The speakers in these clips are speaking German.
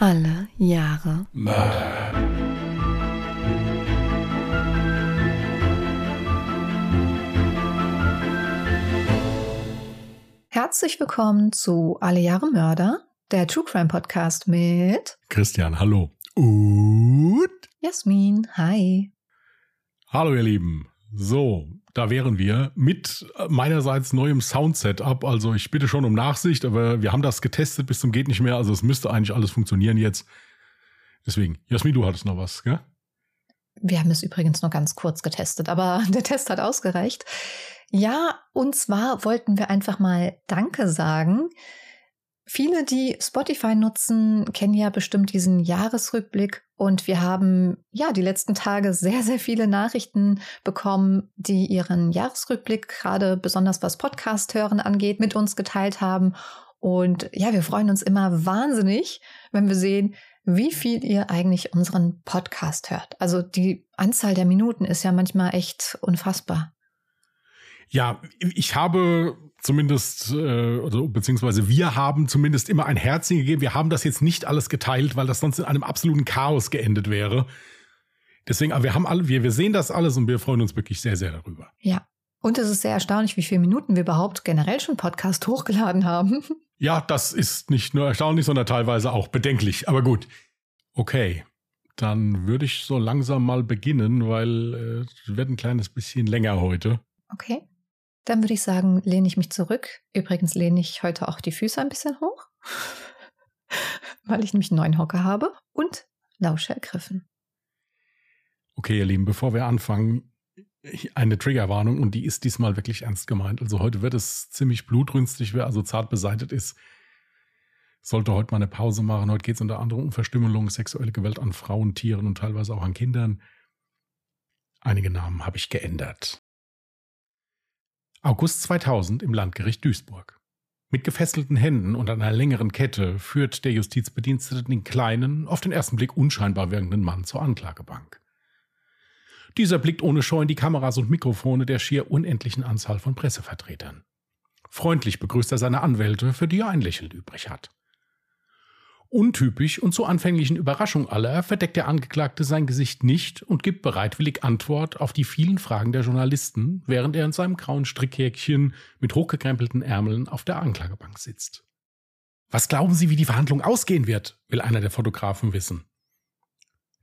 Alle Jahre Mörder. Herzlich willkommen zu Alle Jahre Mörder, der True Crime Podcast mit Christian, hallo. Und Jasmin. Hi. hallo ihr Lieben. So, da wären wir mit meinerseits neuem Sound-Setup. Also ich bitte schon um Nachsicht, aber wir haben das getestet bis zum geht nicht mehr. Also es müsste eigentlich alles funktionieren jetzt. Deswegen, Jasmin, du hattest noch was, gell? Wir haben es übrigens nur ganz kurz getestet, aber der Test hat ausgereicht. Ja, und zwar wollten wir einfach mal Danke sagen. Viele, die Spotify nutzen, kennen ja bestimmt diesen Jahresrückblick und wir haben ja die letzten Tage sehr, sehr viele Nachrichten bekommen, die ihren Jahresrückblick gerade besonders was Podcast hören angeht, mit uns geteilt haben. Und ja, wir freuen uns immer wahnsinnig, wenn wir sehen, wie viel ihr eigentlich unseren Podcast hört. Also die Anzahl der Minuten ist ja manchmal echt unfassbar. Ja, ich habe zumindest, äh, also, beziehungsweise wir haben zumindest immer ein Herzchen gegeben. Wir haben das jetzt nicht alles geteilt, weil das sonst in einem absoluten Chaos geendet wäre. Deswegen, aber wir haben alle, wir, wir sehen das alles und wir freuen uns wirklich sehr, sehr darüber. Ja. Und es ist sehr erstaunlich, wie viele Minuten wir überhaupt generell schon Podcast hochgeladen haben. Ja, das ist nicht nur erstaunlich, sondern teilweise auch bedenklich. Aber gut. Okay. Dann würde ich so langsam mal beginnen, weil äh, es wird ein kleines bisschen länger heute. Okay. Dann würde ich sagen, lehne ich mich zurück. Übrigens lehne ich heute auch die Füße ein bisschen hoch, weil ich nämlich neuen Hocker habe und lausche ergriffen. Okay, ihr Lieben, bevor wir anfangen, eine Triggerwarnung und die ist diesmal wirklich ernst gemeint. Also heute wird es ziemlich blutrünstig, wer also zart beseitet ist, sollte heute mal eine Pause machen. Heute geht es unter anderem um Verstümmelung, sexuelle Gewalt an Frauen, Tieren und teilweise auch an Kindern. Einige Namen habe ich geändert. August 2000 im Landgericht Duisburg. Mit gefesselten Händen und einer längeren Kette führt der Justizbedienstete den kleinen, auf den ersten Blick unscheinbar wirkenden Mann zur Anklagebank. Dieser blickt ohne Scheu in die Kameras und Mikrofone der schier unendlichen Anzahl von Pressevertretern. Freundlich begrüßt er seine Anwälte, für die er ein Lächeln übrig hat. Untypisch und zur anfänglichen Überraschung aller verdeckt der Angeklagte sein Gesicht nicht und gibt bereitwillig Antwort auf die vielen Fragen der Journalisten, während er in seinem grauen Strickhäkchen mit hochgekrempelten Ärmeln auf der Anklagebank sitzt. Was glauben Sie, wie die Verhandlung ausgehen wird? will einer der Fotografen wissen.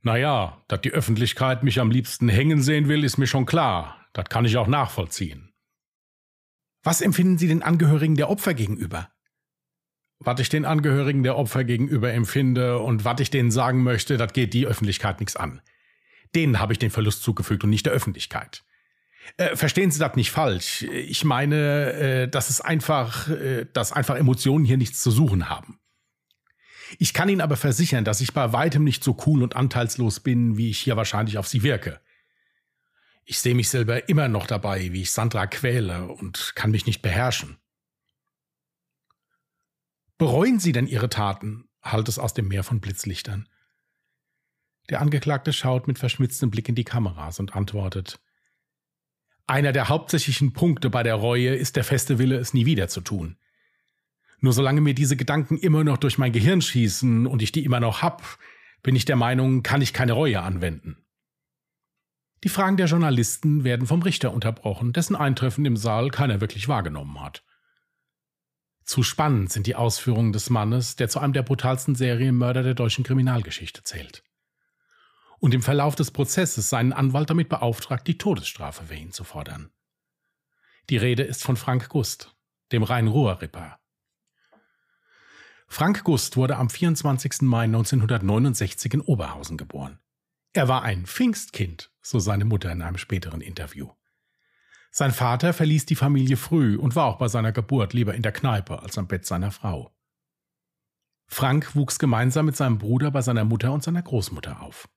Naja, dass die Öffentlichkeit mich am liebsten hängen sehen will, ist mir schon klar. Das kann ich auch nachvollziehen. Was empfinden Sie den Angehörigen der Opfer gegenüber? Was ich den Angehörigen der Opfer gegenüber empfinde und was ich denen sagen möchte, das geht die Öffentlichkeit nichts an. Denen habe ich den Verlust zugefügt und nicht der Öffentlichkeit. Äh, verstehen Sie das nicht falsch. Ich meine, äh, dass es einfach, äh, dass einfach Emotionen hier nichts zu suchen haben. Ich kann Ihnen aber versichern, dass ich bei weitem nicht so cool und anteilslos bin, wie ich hier wahrscheinlich auf Sie wirke. Ich sehe mich selber immer noch dabei, wie ich Sandra quäle und kann mich nicht beherrschen. Bereuen Sie denn Ihre Taten? hallt es aus dem Meer von Blitzlichtern. Der Angeklagte schaut mit verschmitztem Blick in die Kameras und antwortet Einer der hauptsächlichen Punkte bei der Reue ist der feste Wille, es nie wieder zu tun. Nur solange mir diese Gedanken immer noch durch mein Gehirn schießen und ich die immer noch hab, bin ich der Meinung, kann ich keine Reue anwenden. Die Fragen der Journalisten werden vom Richter unterbrochen, dessen Eintreffen im Saal keiner wirklich wahrgenommen hat. Zu spannend sind die Ausführungen des Mannes, der zu einem der brutalsten Serienmörder der deutschen Kriminalgeschichte zählt. Und im Verlauf des Prozesses seinen Anwalt damit beauftragt, die Todesstrafe für ihn zu fordern. Die Rede ist von Frank Gust, dem Rhein-Ruhr-Ripper. Frank Gust wurde am 24. Mai 1969 in Oberhausen geboren. Er war ein Pfingstkind, so seine Mutter in einem späteren Interview. Sein Vater verließ die Familie früh und war auch bei seiner Geburt lieber in der Kneipe als am Bett seiner Frau. Frank wuchs gemeinsam mit seinem Bruder bei seiner Mutter und seiner Großmutter auf.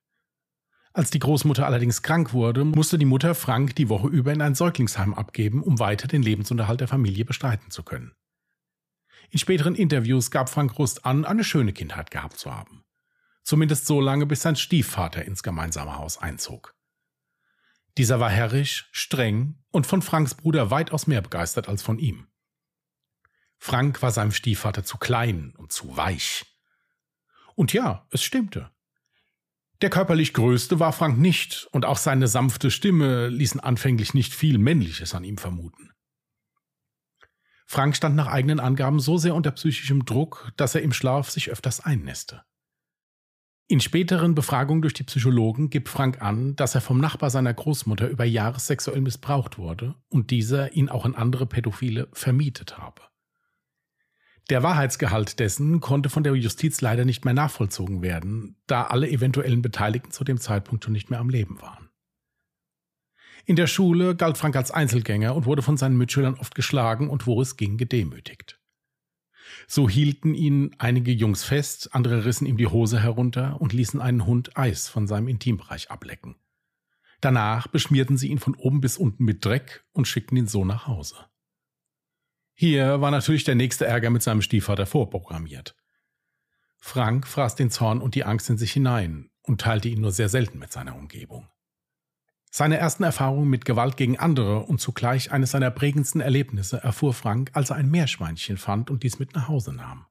Als die Großmutter allerdings krank wurde, musste die Mutter Frank die Woche über in ein Säuglingsheim abgeben, um weiter den Lebensunterhalt der Familie bestreiten zu können. In späteren Interviews gab Frank Rust an, eine schöne Kindheit gehabt zu haben. Zumindest so lange, bis sein Stiefvater ins gemeinsame Haus einzog. Dieser war herrisch, streng und von Franks Bruder weitaus mehr begeistert als von ihm. Frank war seinem Stiefvater zu klein und zu weich. Und ja, es stimmte. Der körperlich Größte war Frank nicht, und auch seine sanfte Stimme ließen anfänglich nicht viel Männliches an ihm vermuten. Frank stand nach eigenen Angaben so sehr unter psychischem Druck, dass er im Schlaf sich öfters einnässte. In späteren Befragungen durch die Psychologen gibt Frank an, dass er vom Nachbar seiner Großmutter über Jahre sexuell missbraucht wurde und dieser ihn auch an andere Pädophile vermietet habe. Der Wahrheitsgehalt dessen konnte von der Justiz leider nicht mehr nachvollzogen werden, da alle eventuellen Beteiligten zu dem Zeitpunkt schon nicht mehr am Leben waren. In der Schule galt Frank als Einzelgänger und wurde von seinen Mitschülern oft geschlagen und wo es ging gedemütigt. So hielten ihn einige Jungs fest, andere rissen ihm die Hose herunter und ließen einen Hund Eis von seinem Intimbereich ablecken. Danach beschmierten sie ihn von oben bis unten mit Dreck und schickten ihn so nach Hause. Hier war natürlich der nächste Ärger mit seinem Stiefvater vorprogrammiert. Frank fraß den Zorn und die Angst in sich hinein und teilte ihn nur sehr selten mit seiner Umgebung. Seine ersten Erfahrungen mit Gewalt gegen andere und zugleich eines seiner prägendsten Erlebnisse erfuhr Frank, als er ein Meerschweinchen fand und dies mit nach Hause nahm.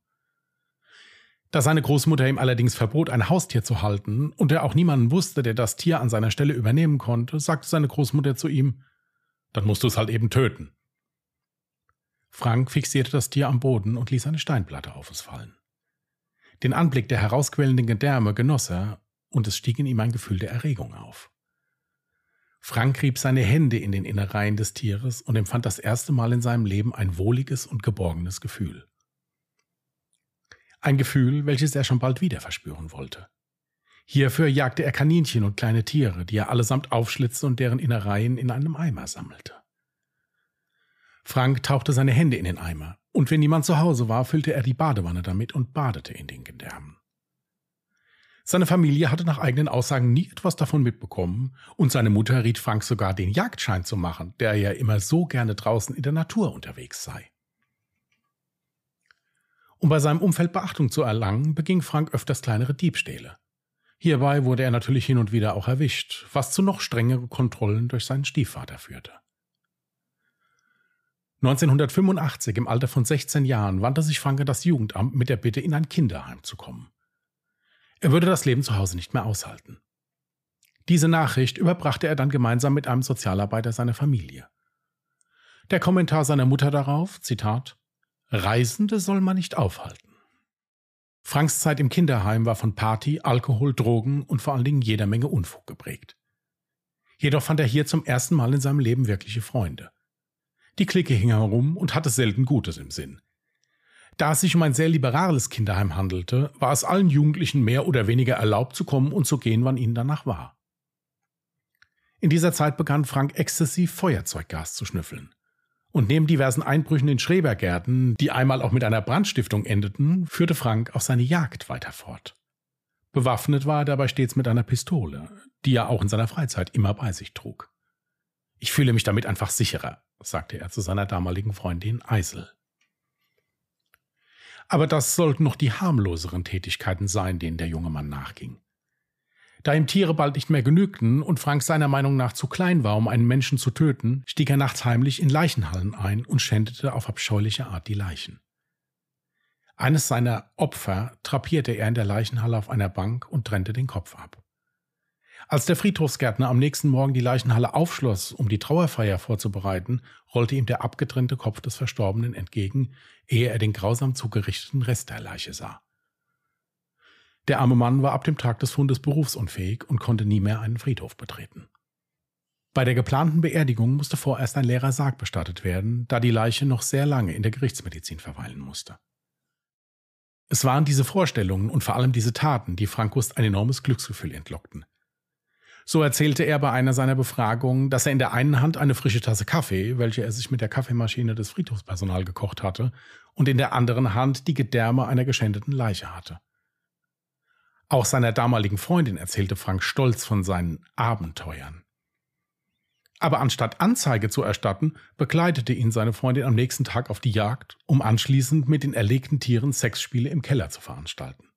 Da seine Großmutter ihm allerdings verbot, ein Haustier zu halten und er auch niemanden wusste, der das Tier an seiner Stelle übernehmen konnte, sagte seine Großmutter zu ihm, dann musst du es halt eben töten. Frank fixierte das Tier am Boden und ließ eine Steinplatte auf es fallen. Den Anblick der herausquellenden Gedärme genoss er, und es stieg in ihm ein Gefühl der Erregung auf. Frank rieb seine Hände in den Innereien des Tieres und empfand das erste Mal in seinem Leben ein wohliges und geborgenes Gefühl. Ein Gefühl, welches er schon bald wieder verspüren wollte. Hierfür jagte er Kaninchen und kleine Tiere, die er allesamt aufschlitzte und deren Innereien in einem Eimer sammelte. Frank tauchte seine Hände in den Eimer, und wenn niemand zu Hause war, füllte er die Badewanne damit und badete in den Gedärmen. Seine Familie hatte nach eigenen Aussagen nie etwas davon mitbekommen, und seine Mutter riet Frank sogar, den Jagdschein zu machen, der ja immer so gerne draußen in der Natur unterwegs sei. Um bei seinem Umfeld Beachtung zu erlangen, beging Frank öfters kleinere Diebstähle. Hierbei wurde er natürlich hin und wieder auch erwischt, was zu noch strengeren Kontrollen durch seinen Stiefvater führte. 1985, im Alter von 16 Jahren, wandte sich Frank an das Jugendamt mit der Bitte, in ein Kinderheim zu kommen. Er würde das Leben zu Hause nicht mehr aushalten. Diese Nachricht überbrachte er dann gemeinsam mit einem Sozialarbeiter seiner Familie. Der Kommentar seiner Mutter darauf, Zitat, Reisende soll man nicht aufhalten. Franks Zeit im Kinderheim war von Party, Alkohol, Drogen und vor allen Dingen jeder Menge Unfug geprägt. Jedoch fand er hier zum ersten Mal in seinem Leben wirkliche Freunde. Die Clique hing herum und hatte selten Gutes im Sinn. Da es sich um ein sehr liberales Kinderheim handelte, war es allen Jugendlichen mehr oder weniger erlaubt zu kommen und zu gehen, wann ihnen danach war. In dieser Zeit begann Frank exzessiv Feuerzeuggas zu schnüffeln. Und neben diversen Einbrüchen in Schrebergärten, die einmal auch mit einer Brandstiftung endeten, führte Frank auch seine Jagd weiter fort. Bewaffnet war er dabei stets mit einer Pistole, die er auch in seiner Freizeit immer bei sich trug. Ich fühle mich damit einfach sicherer, sagte er zu seiner damaligen Freundin Eisel. Aber das sollten noch die harmloseren Tätigkeiten sein, denen der junge Mann nachging. Da ihm Tiere bald nicht mehr genügten und Frank seiner Meinung nach zu klein war, um einen Menschen zu töten, stieg er nachts heimlich in Leichenhallen ein und schändete auf abscheuliche Art die Leichen. Eines seiner Opfer trapierte er in der Leichenhalle auf einer Bank und trennte den Kopf ab. Als der Friedhofsgärtner am nächsten Morgen die Leichenhalle aufschloss, um die Trauerfeier vorzubereiten, rollte ihm der abgetrennte Kopf des Verstorbenen entgegen, ehe er den grausam zugerichteten Rest der Leiche sah. Der arme Mann war ab dem Tag des Fundes berufsunfähig und konnte nie mehr einen Friedhof betreten. Bei der geplanten Beerdigung musste vorerst ein leerer Sarg bestattet werden, da die Leiche noch sehr lange in der Gerichtsmedizin verweilen musste. Es waren diese Vorstellungen und vor allem diese Taten, die Frankus ein enormes Glücksgefühl entlockten. So erzählte er bei einer seiner Befragungen, dass er in der einen Hand eine frische Tasse Kaffee, welche er sich mit der Kaffeemaschine des Friedhofspersonal gekocht hatte, und in der anderen Hand die Gedärme einer geschändeten Leiche hatte. Auch seiner damaligen Freundin erzählte Frank stolz von seinen Abenteuern. Aber anstatt Anzeige zu erstatten, begleitete ihn seine Freundin am nächsten Tag auf die Jagd, um anschließend mit den erlegten Tieren Sexspiele im Keller zu veranstalten.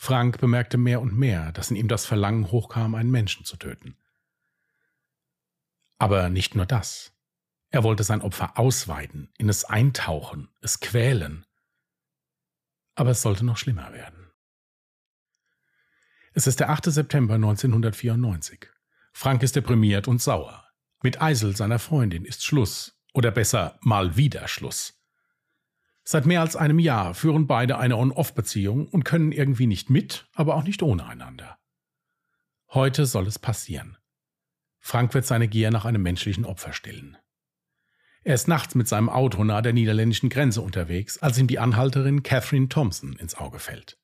Frank bemerkte mehr und mehr, dass in ihm das Verlangen hochkam, einen Menschen zu töten. Aber nicht nur das. Er wollte sein Opfer ausweiden, in es eintauchen, es quälen. Aber es sollte noch schlimmer werden. Es ist der 8. September 1994. Frank ist deprimiert und sauer. Mit Eisel, seiner Freundin, ist Schluss. Oder besser, mal wieder Schluss. Seit mehr als einem Jahr führen beide eine On-Off-Beziehung und können irgendwie nicht mit, aber auch nicht ohne einander. Heute soll es passieren. Frank wird seine Gier nach einem menschlichen Opfer stellen. Er ist nachts mit seinem Auto nahe der niederländischen Grenze unterwegs, als ihm die Anhalterin Catherine Thompson ins Auge fällt.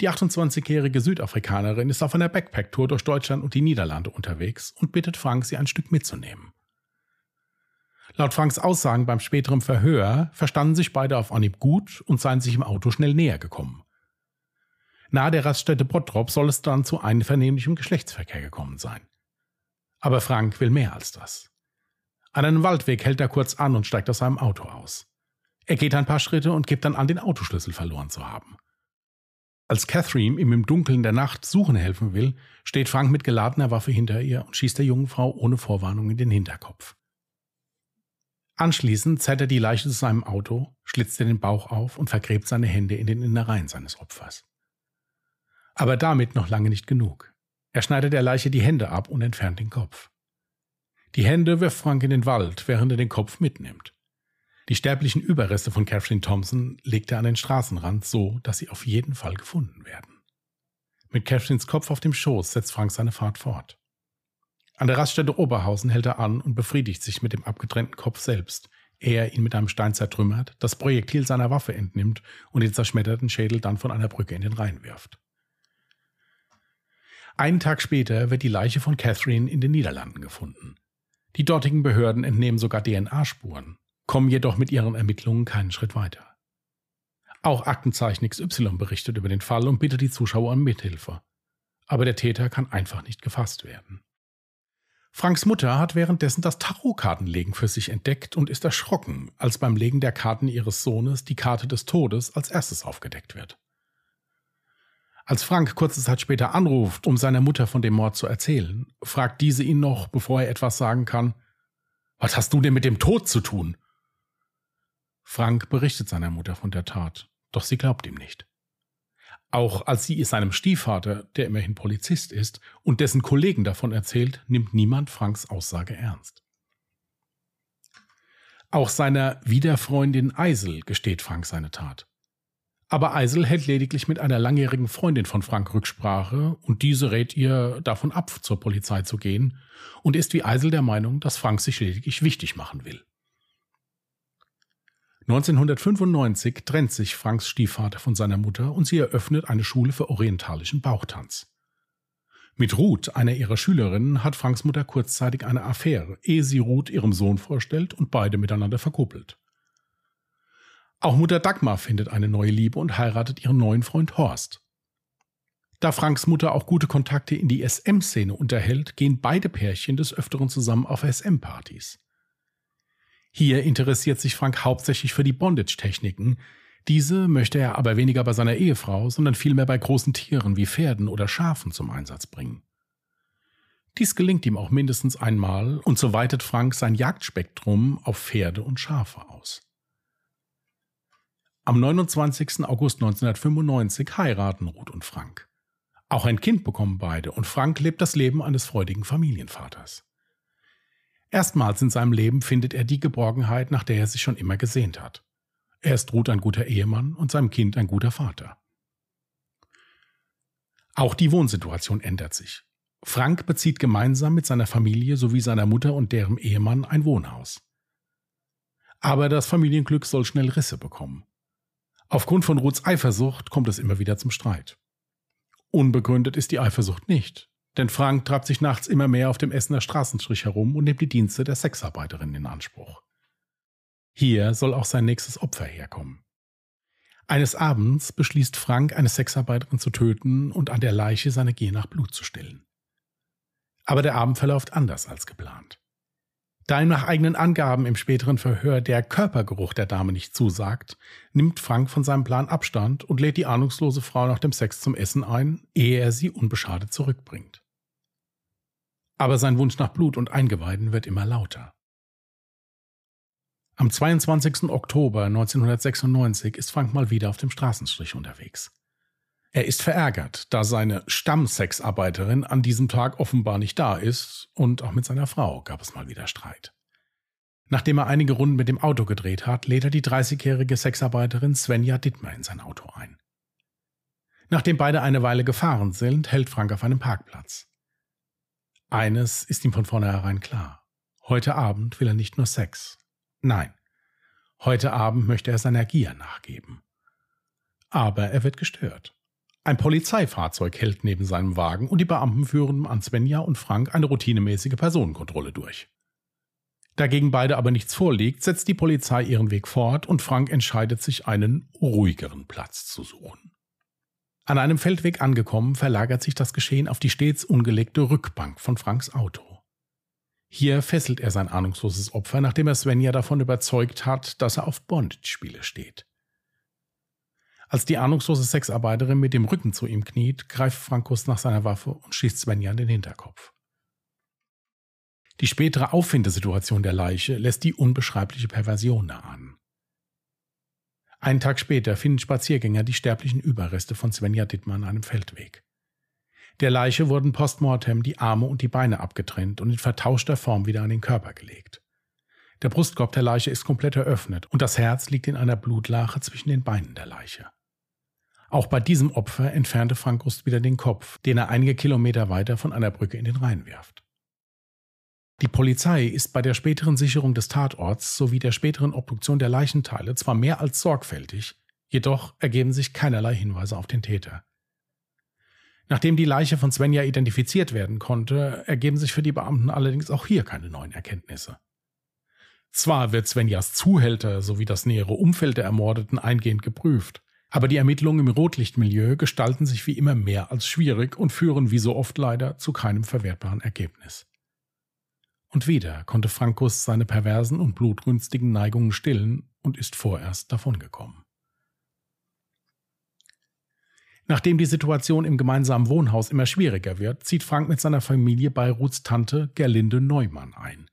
Die 28-jährige Südafrikanerin ist auf einer Backpack-Tour durch Deutschland und die Niederlande unterwegs und bittet Frank, sie ein Stück mitzunehmen. Laut Franks Aussagen beim späteren Verhör verstanden sich beide auf Anhieb gut und seien sich im Auto schnell näher gekommen. Nahe der Raststätte Bottrop soll es dann zu einvernehmlichem Geschlechtsverkehr gekommen sein. Aber Frank will mehr als das. An einem Waldweg hält er kurz an und steigt aus seinem Auto aus. Er geht ein paar Schritte und gibt dann an, den Autoschlüssel verloren zu haben. Als Catherine ihm im Dunkeln der Nacht suchen helfen will, steht Frank mit geladener Waffe hinter ihr und schießt der jungen Frau ohne Vorwarnung in den Hinterkopf. Anschließend zerrt er die Leiche zu seinem Auto, schlitzt ihr den Bauch auf und vergräbt seine Hände in den Innereien seines Opfers. Aber damit noch lange nicht genug. Er schneidet der Leiche die Hände ab und entfernt den Kopf. Die Hände wirft Frank in den Wald, während er den Kopf mitnimmt. Die sterblichen Überreste von Catherine Thompson legt er an den Straßenrand so, dass sie auf jeden Fall gefunden werden. Mit Catherines Kopf auf dem Schoß setzt Frank seine Fahrt fort. An der Raststätte Oberhausen hält er an und befriedigt sich mit dem abgetrennten Kopf selbst, ehe er ihn mit einem Stein zertrümmert, das Projektil seiner Waffe entnimmt und den zerschmetterten Schädel dann von einer Brücke in den Rhein wirft. Einen Tag später wird die Leiche von Catherine in den Niederlanden gefunden. Die dortigen Behörden entnehmen sogar DNA-Spuren, kommen jedoch mit ihren Ermittlungen keinen Schritt weiter. Auch Aktenzeichen XY berichtet über den Fall und bittet die Zuschauer um Mithilfe. Aber der Täter kann einfach nicht gefasst werden. Franks Mutter hat währenddessen das Tarotkartenlegen für sich entdeckt und ist erschrocken, als beim Legen der Karten ihres Sohnes die Karte des Todes als erstes aufgedeckt wird. Als Frank kurze Zeit später anruft, um seiner Mutter von dem Mord zu erzählen, fragt diese ihn noch, bevor er etwas sagen kann, Was hast du denn mit dem Tod zu tun? Frank berichtet seiner Mutter von der Tat, doch sie glaubt ihm nicht. Auch als sie seinem Stiefvater, der immerhin Polizist ist, und dessen Kollegen davon erzählt, nimmt niemand Franks Aussage ernst. Auch seiner Wiederfreundin Eisel gesteht Frank seine Tat. Aber Eisel hält lediglich mit einer langjährigen Freundin von Frank Rücksprache und diese rät ihr davon ab, zur Polizei zu gehen und ist wie Eisel der Meinung, dass Frank sich lediglich wichtig machen will. 1995 trennt sich Franks Stiefvater von seiner Mutter und sie eröffnet eine Schule für orientalischen Bauchtanz. Mit Ruth, einer ihrer Schülerinnen, hat Franks Mutter kurzzeitig eine Affäre, ehe sie Ruth ihrem Sohn vorstellt und beide miteinander verkuppelt. Auch Mutter Dagmar findet eine neue Liebe und heiratet ihren neuen Freund Horst. Da Franks Mutter auch gute Kontakte in die SM-Szene unterhält, gehen beide Pärchen des Öfteren zusammen auf SM-Partys. Hier interessiert sich Frank hauptsächlich für die Bondage-Techniken. Diese möchte er aber weniger bei seiner Ehefrau, sondern vielmehr bei großen Tieren wie Pferden oder Schafen zum Einsatz bringen. Dies gelingt ihm auch mindestens einmal und so weitet Frank sein Jagdspektrum auf Pferde und Schafe aus. Am 29. August 1995 heiraten Ruth und Frank. Auch ein Kind bekommen beide und Frank lebt das Leben eines freudigen Familienvaters. Erstmals in seinem Leben findet er die Geborgenheit, nach der er sich schon immer gesehnt hat. Er ist Ruth ein guter Ehemann und seinem Kind ein guter Vater. Auch die Wohnsituation ändert sich. Frank bezieht gemeinsam mit seiner Familie sowie seiner Mutter und deren Ehemann ein Wohnhaus. Aber das Familienglück soll schnell Risse bekommen. Aufgrund von Ruths Eifersucht kommt es immer wieder zum Streit. Unbegründet ist die Eifersucht nicht, denn Frank treibt sich nachts immer mehr auf dem Essener Straßenstrich herum und nimmt die Dienste der Sexarbeiterin in Anspruch. Hier soll auch sein nächstes Opfer herkommen. Eines Abends beschließt Frank, eine Sexarbeiterin zu töten und an der Leiche seine Gier nach Blut zu stillen. Aber der Abend verläuft anders als geplant. Da ihm nach eigenen Angaben im späteren Verhör der Körpergeruch der Dame nicht zusagt, nimmt Frank von seinem Plan Abstand und lädt die ahnungslose Frau nach dem Sex zum Essen ein, ehe er sie unbeschadet zurückbringt. Aber sein Wunsch nach Blut und Eingeweiden wird immer lauter. Am 22. Oktober 1996 ist Frank mal wieder auf dem Straßenstrich unterwegs. Er ist verärgert, da seine Stammsexarbeiterin an diesem Tag offenbar nicht da ist und auch mit seiner Frau gab es mal wieder Streit. Nachdem er einige Runden mit dem Auto gedreht hat, lädt er die 30-jährige Sexarbeiterin Svenja Dittmer in sein Auto ein. Nachdem beide eine Weile gefahren sind, hält Frank auf einem Parkplatz. Eines ist ihm von vornherein klar. Heute Abend will er nicht nur Sex. Nein, heute Abend möchte er seiner Gier nachgeben. Aber er wird gestört. Ein Polizeifahrzeug hält neben seinem Wagen und die Beamten führen an Svenja und Frank eine routinemäßige Personenkontrolle durch. Dagegen beide aber nichts vorliegt, setzt die Polizei ihren Weg fort und Frank entscheidet sich, einen ruhigeren Platz zu suchen. An einem Feldweg angekommen, verlagert sich das Geschehen auf die stets ungelegte Rückbank von Franks Auto. Hier fesselt er sein ahnungsloses Opfer, nachdem er Svenja davon überzeugt hat, dass er auf Bondage-Spiele steht. Als die ahnungslose Sexarbeiterin mit dem Rücken zu ihm kniet, greift Frankus nach seiner Waffe und schießt Svenja in den Hinterkopf. Die spätere Auffindesituation der Leiche lässt die unbeschreibliche Perversion erahnen. Einen Tag später finden Spaziergänger die sterblichen Überreste von Svenja Dittmann an einem Feldweg. Der Leiche wurden postmortem die Arme und die Beine abgetrennt und in vertauschter Form wieder an den Körper gelegt. Der Brustkorb der Leiche ist komplett eröffnet und das Herz liegt in einer Blutlache zwischen den Beinen der Leiche. Auch bei diesem Opfer entfernte Frank Rust wieder den Kopf, den er einige Kilometer weiter von einer Brücke in den Rhein wirft. Die Polizei ist bei der späteren Sicherung des Tatorts sowie der späteren Obduktion der Leichenteile zwar mehr als sorgfältig, jedoch ergeben sich keinerlei Hinweise auf den Täter. Nachdem die Leiche von Svenja identifiziert werden konnte, ergeben sich für die Beamten allerdings auch hier keine neuen Erkenntnisse. Zwar wird Svenjas Zuhälter sowie das nähere Umfeld der Ermordeten eingehend geprüft, aber die Ermittlungen im Rotlichtmilieu gestalten sich wie immer mehr als schwierig und führen wie so oft leider zu keinem verwertbaren Ergebnis. Und wieder konnte Frankus seine perversen und blutrünstigen Neigungen stillen und ist vorerst davongekommen. Nachdem die Situation im gemeinsamen Wohnhaus immer schwieriger wird, zieht Frank mit seiner Familie bei Ruths Tante Gerlinde Neumann ein.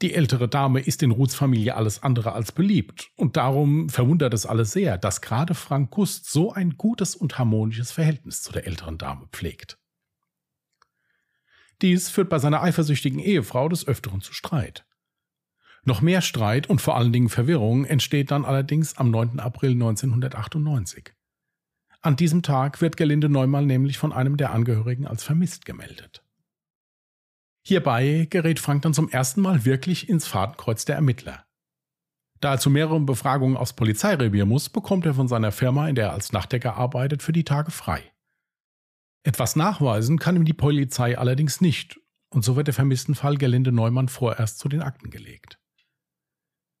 Die ältere Dame ist in Ruths Familie alles andere als beliebt, und darum verwundert es alle sehr, dass gerade Frank Gust so ein gutes und harmonisches Verhältnis zu der älteren Dame pflegt. Dies führt bei seiner eifersüchtigen Ehefrau des Öfteren zu Streit. Noch mehr Streit und vor allen Dingen Verwirrung entsteht dann allerdings am 9. April 1998. An diesem Tag wird Gelinde Neumann nämlich von einem der Angehörigen als vermisst gemeldet. Hierbei gerät Frank dann zum ersten Mal wirklich ins Fadenkreuz der Ermittler. Da er zu mehreren Befragungen aufs Polizeirevier muss, bekommt er von seiner Firma, in der er als Nachtdecker arbeitet, für die Tage frei. Etwas nachweisen kann ihm die Polizei allerdings nicht, und so wird der vermissten Fall Gerlinde Neumann vorerst zu den Akten gelegt.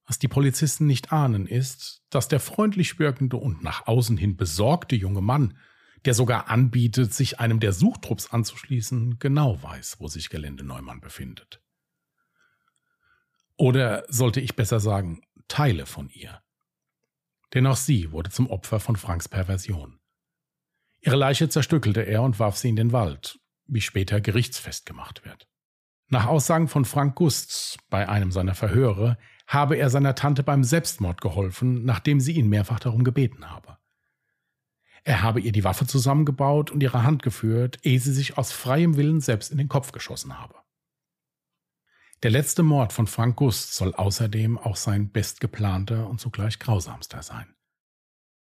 Was die Polizisten nicht ahnen, ist, dass der freundlich wirkende und nach außen hin besorgte junge Mann der sogar anbietet, sich einem der Suchtrupps anzuschließen, genau weiß, wo sich Gelände Neumann befindet. Oder sollte ich besser sagen, Teile von ihr. Denn auch sie wurde zum Opfer von Franks Perversion. Ihre Leiche zerstückelte er und warf sie in den Wald, wie später gerichtsfest gemacht wird. Nach Aussagen von Frank Gusts bei einem seiner Verhöre habe er seiner Tante beim Selbstmord geholfen, nachdem sie ihn mehrfach darum gebeten habe. Er habe ihr die Waffe zusammengebaut und ihre Hand geführt, ehe sie sich aus freiem Willen selbst in den Kopf geschossen habe. Der letzte Mord von Frank Gust soll außerdem auch sein bestgeplanter und zugleich grausamster sein.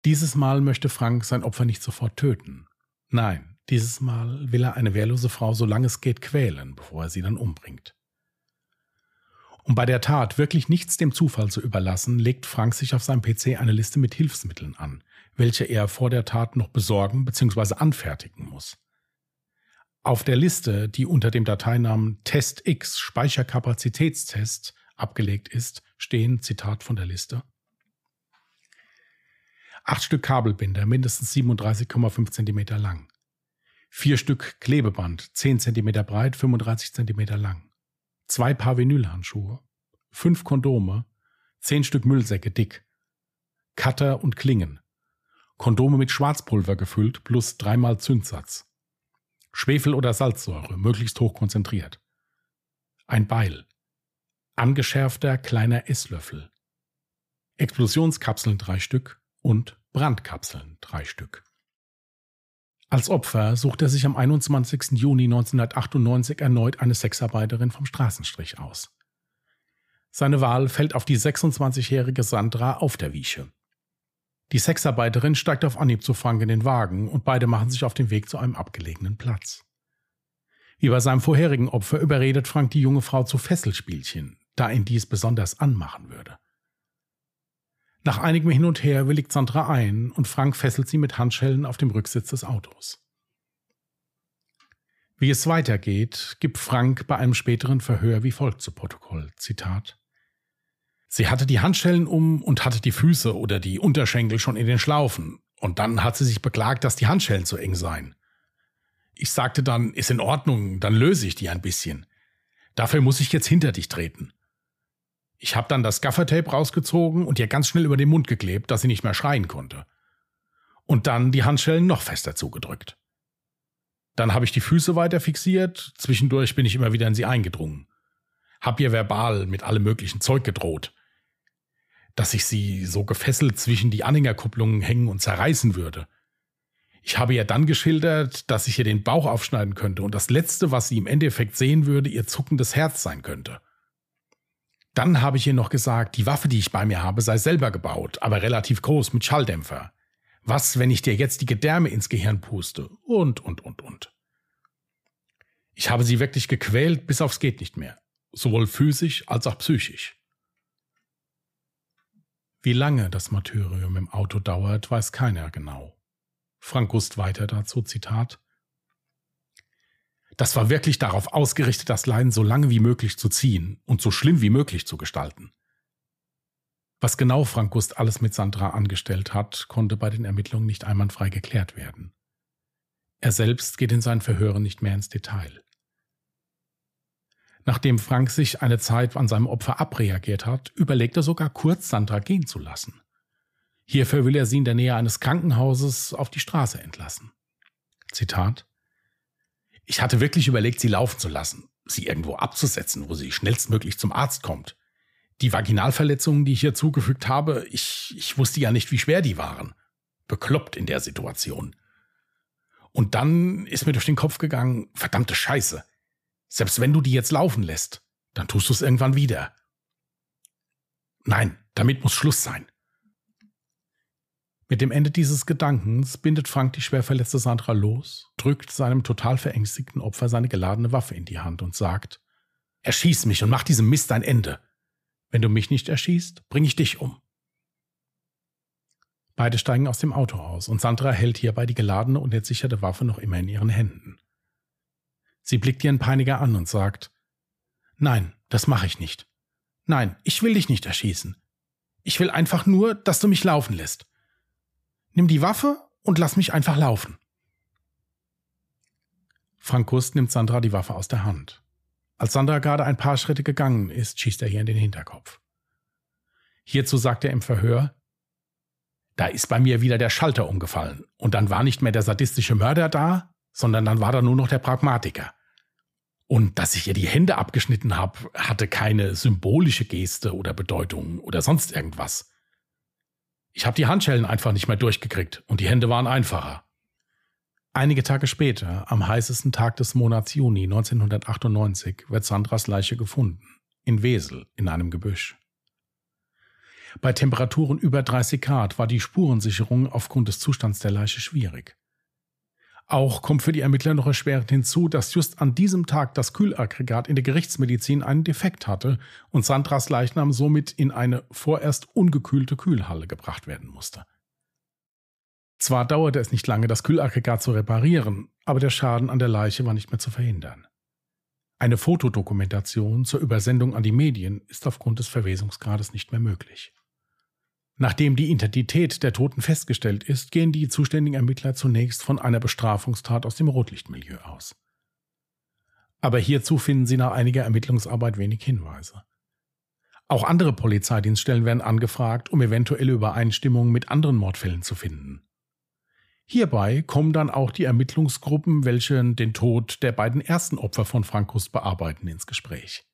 Dieses Mal möchte Frank sein Opfer nicht sofort töten. Nein, dieses Mal will er eine wehrlose Frau so lange es geht quälen, bevor er sie dann umbringt. Um bei der Tat wirklich nichts dem Zufall zu überlassen, legt Frank sich auf seinem PC eine Liste mit Hilfsmitteln an, welche er vor der Tat noch besorgen bzw. anfertigen muss. Auf der Liste, die unter dem Dateinamen Test X Speicherkapazitätstest abgelegt ist, stehen, Zitat von der Liste, acht Stück Kabelbinder, mindestens 37,5 cm lang, vier Stück Klebeband, 10 cm breit, 35 cm lang, zwei Paar Vinylhandschuhe, fünf Kondome, zehn Stück Müllsäcke dick, Cutter und Klingen, Kondome mit Schwarzpulver gefüllt plus dreimal Zündsatz. Schwefel oder Salzsäure, möglichst hoch konzentriert. Ein Beil. Angeschärfter kleiner Esslöffel. Explosionskapseln drei Stück und Brandkapseln drei Stück. Als Opfer sucht er sich am 21. Juni 1998 erneut eine Sexarbeiterin vom Straßenstrich aus. Seine Wahl fällt auf die 26-jährige Sandra auf der Wiesche. Die Sexarbeiterin steigt auf Anhieb zu Frank in den Wagen und beide machen sich auf den Weg zu einem abgelegenen Platz. Wie bei seinem vorherigen Opfer überredet Frank die junge Frau zu Fesselspielchen, da ihn dies besonders anmachen würde. Nach einigem Hin und Her willigt Sandra ein und Frank fesselt sie mit Handschellen auf dem Rücksitz des Autos. Wie es weitergeht, gibt Frank bei einem späteren Verhör wie folgt zu Protokoll. Zitat. Sie hatte die Handschellen um und hatte die Füße oder die Unterschenkel schon in den Schlaufen. Und dann hat sie sich beklagt, dass die Handschellen zu eng seien. Ich sagte dann, ist in Ordnung, dann löse ich die ein bisschen. Dafür muss ich jetzt hinter dich treten. Ich habe dann das Gaffertape rausgezogen und ihr ganz schnell über den Mund geklebt, dass sie nicht mehr schreien konnte. Und dann die Handschellen noch fester zugedrückt. Dann habe ich die Füße weiter fixiert, zwischendurch bin ich immer wieder in sie eingedrungen. Hab ihr verbal mit allem möglichen Zeug gedroht. Dass ich sie so gefesselt zwischen die Anhängerkupplungen hängen und zerreißen würde. Ich habe ihr dann geschildert, dass ich ihr den Bauch aufschneiden könnte und das Letzte, was sie im Endeffekt sehen würde, ihr zuckendes Herz sein könnte. Dann habe ich ihr noch gesagt, die Waffe, die ich bei mir habe, sei selber gebaut, aber relativ groß mit Schalldämpfer. Was, wenn ich dir jetzt die Gedärme ins Gehirn puste? Und, und, und, und. Ich habe sie wirklich gequält, bis aufs geht nicht mehr. Sowohl physisch als auch psychisch. Wie lange das Martyrium im Auto dauert, weiß keiner genau. Frank Gust weiter dazu, Zitat. Das war wirklich darauf ausgerichtet, das Leiden so lange wie möglich zu ziehen und so schlimm wie möglich zu gestalten. Was genau Frank Gust alles mit Sandra angestellt hat, konnte bei den Ermittlungen nicht einwandfrei geklärt werden. Er selbst geht in seinen Verhören nicht mehr ins Detail. Nachdem Frank sich eine Zeit an seinem Opfer abreagiert hat, überlegt er sogar kurz, Sandra gehen zu lassen. Hierfür will er sie in der Nähe eines Krankenhauses auf die Straße entlassen. Zitat ich hatte wirklich überlegt, sie laufen zu lassen, sie irgendwo abzusetzen, wo sie schnellstmöglich zum Arzt kommt. Die Vaginalverletzungen, die ich hier zugefügt habe, ich, ich wusste ja nicht, wie schwer die waren. Bekloppt in der Situation. Und dann ist mir durch den Kopf gegangen, verdammte Scheiße. Selbst wenn du die jetzt laufen lässt, dann tust du es irgendwann wieder. Nein, damit muss Schluss sein. Mit dem Ende dieses Gedankens bindet Frank die schwer verletzte Sandra los, drückt seinem total verängstigten Opfer seine geladene Waffe in die Hand und sagt, Erschieß mich und mach diesem Mist ein Ende. Wenn du mich nicht erschießt, bring ich dich um. Beide steigen aus dem Auto aus und Sandra hält hierbei die geladene und entsicherte Waffe noch immer in ihren Händen. Sie blickt ihren Peiniger an und sagt, Nein, das mache ich nicht. Nein, ich will dich nicht erschießen. Ich will einfach nur, dass du mich laufen lässt. Nimm die Waffe und lass mich einfach laufen. Frank Gust nimmt Sandra die Waffe aus der Hand. Als Sandra gerade ein paar Schritte gegangen ist, schießt er ihr in den Hinterkopf. Hierzu sagt er im Verhör, da ist bei mir wieder der Schalter umgefallen und dann war nicht mehr der sadistische Mörder da, sondern dann war da nur noch der Pragmatiker. Und dass ich ihr die Hände abgeschnitten habe, hatte keine symbolische Geste oder Bedeutung oder sonst irgendwas. Ich habe die Handschellen einfach nicht mehr durchgekriegt und die Hände waren einfacher. Einige Tage später, am heißesten Tag des Monats Juni 1998, wird Sandras Leiche gefunden, in Wesel, in einem Gebüsch. Bei Temperaturen über 30 Grad war die Spurensicherung aufgrund des Zustands der Leiche schwierig. Auch kommt für die Ermittler noch erschwerend hinzu, dass just an diesem Tag das Kühlaggregat in der Gerichtsmedizin einen Defekt hatte und Sandras Leichnam somit in eine vorerst ungekühlte Kühlhalle gebracht werden musste. Zwar dauerte es nicht lange, das Kühlaggregat zu reparieren, aber der Schaden an der Leiche war nicht mehr zu verhindern. Eine Fotodokumentation zur Übersendung an die Medien ist aufgrund des Verwesungsgrades nicht mehr möglich. Nachdem die Identität der Toten festgestellt ist, gehen die zuständigen Ermittler zunächst von einer Bestrafungstat aus dem Rotlichtmilieu aus. Aber hierzu finden sie nach einiger Ermittlungsarbeit wenig Hinweise. Auch andere Polizeidienststellen werden angefragt, um eventuelle Übereinstimmungen mit anderen Mordfällen zu finden. Hierbei kommen dann auch die Ermittlungsgruppen, welche den Tod der beiden ersten Opfer von Frankus bearbeiten, ins Gespräch.